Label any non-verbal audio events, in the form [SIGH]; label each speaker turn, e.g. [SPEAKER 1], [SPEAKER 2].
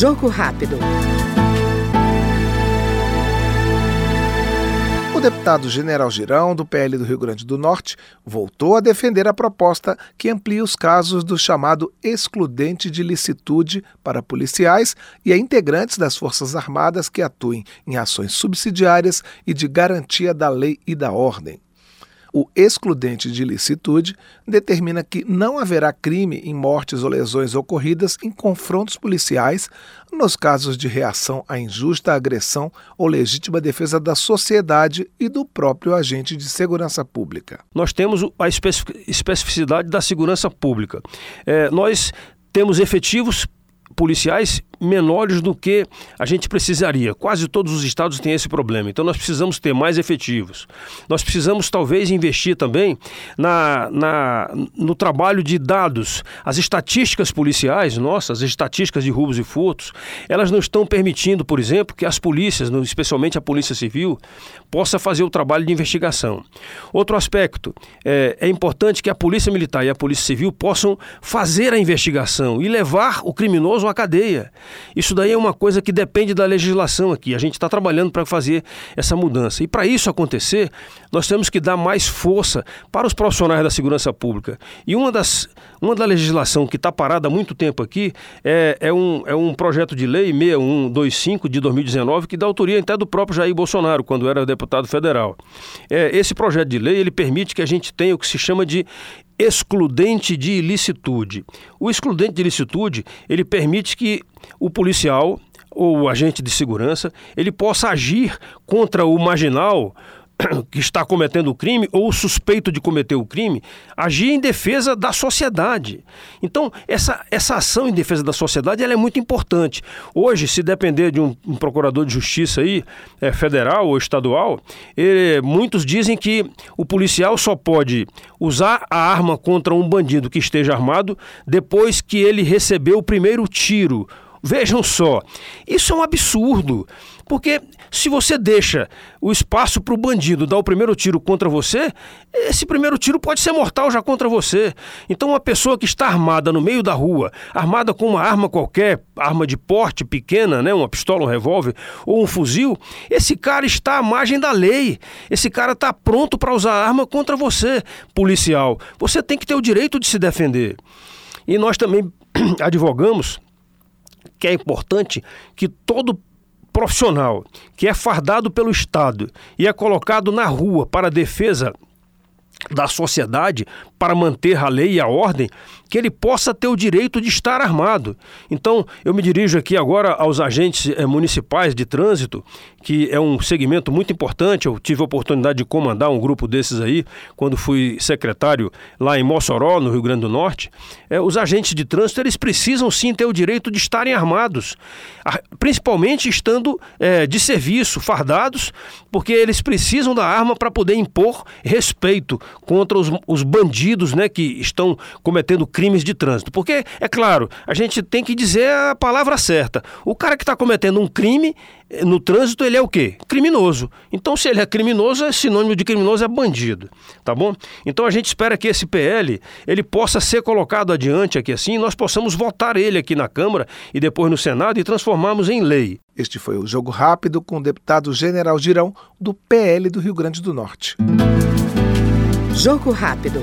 [SPEAKER 1] Jogo rápido.
[SPEAKER 2] O deputado General Girão, do PL do Rio Grande do Norte, voltou a defender a proposta que amplia os casos do chamado excludente de licitude para policiais e a integrantes das Forças Armadas que atuem em ações subsidiárias e de garantia da lei e da ordem. O excludente de licitude determina que não haverá crime em mortes ou lesões ocorridas em confrontos policiais nos casos de reação à injusta agressão ou legítima defesa da sociedade e do próprio agente de segurança pública.
[SPEAKER 3] Nós temos a especificidade da segurança pública. É, nós temos efetivos policiais menores do que a gente precisaria. Quase todos os estados têm esse problema. Então nós precisamos ter mais efetivos. Nós precisamos talvez investir também na, na, no trabalho de dados. As estatísticas policiais, nossas, as estatísticas de roubos e furtos, elas não estão permitindo, por exemplo, que as polícias, especialmente a Polícia Civil, possa fazer o trabalho de investigação. Outro aspecto, é, é importante que a Polícia Militar e a Polícia Civil possam fazer a investigação e levar o criminoso à cadeia. Isso daí é uma coisa que depende da legislação aqui. A gente está trabalhando para fazer essa mudança. E para isso acontecer, nós temos que dar mais força para os profissionais da segurança pública. E uma das uma da legislação que está parada há muito tempo aqui é, é, um, é um projeto de lei 6125 de 2019 que dá autoria até do próprio Jair Bolsonaro, quando era deputado federal. É, esse projeto de lei ele permite que a gente tenha o que se chama de excludente de ilicitude. O excludente de ilicitude, ele permite que o policial ou o agente de segurança, ele possa agir contra o marginal que está cometendo o crime ou suspeito de cometer o crime, agir em defesa da sociedade. Então, essa, essa ação em defesa da sociedade ela é muito importante. Hoje, se depender de um, um procurador de justiça aí, é, federal ou estadual, ele, muitos dizem que o policial só pode usar a arma contra um bandido que esteja armado depois que ele recebeu o primeiro tiro Vejam só, isso é um absurdo, porque se você deixa o espaço para o bandido dar o primeiro tiro contra você, esse primeiro tiro pode ser mortal já contra você. Então, uma pessoa que está armada no meio da rua, armada com uma arma qualquer, arma de porte pequena, né, uma pistola, um revólver ou um fuzil, esse cara está à margem da lei. Esse cara está pronto para usar a arma contra você, policial. Você tem que ter o direito de se defender. E nós também [CLEARS THROAT] advogamos que é importante que todo profissional que é fardado pelo Estado e é colocado na rua para defesa da sociedade para manter a lei e a ordem, que ele possa ter o direito de estar armado. Então, eu me dirijo aqui agora aos agentes eh, municipais de trânsito, que é um segmento muito importante. Eu tive a oportunidade de comandar um grupo desses aí, quando fui secretário lá em Mossoró, no Rio Grande do Norte. É, os agentes de trânsito, eles precisam sim ter o direito de estarem armados, principalmente estando é, de serviço, fardados, porque eles precisam da arma para poder impor respeito contra os, os bandidos né, que estão cometendo crimes de trânsito. Porque, é claro, a gente tem que dizer a palavra certa. O cara que está cometendo um crime eh, no trânsito, ele é o quê? Criminoso. Então, se ele é criminoso, é sinônimo de criminoso é bandido, tá bom? Então, a gente espera que esse PL ele possa ser colocado adiante aqui assim, nós possamos votar ele aqui na Câmara e depois no Senado e transformarmos em lei.
[SPEAKER 2] Este foi o Jogo Rápido com o deputado General Girão, do PL do Rio Grande do Norte.
[SPEAKER 1] Jogo rápido.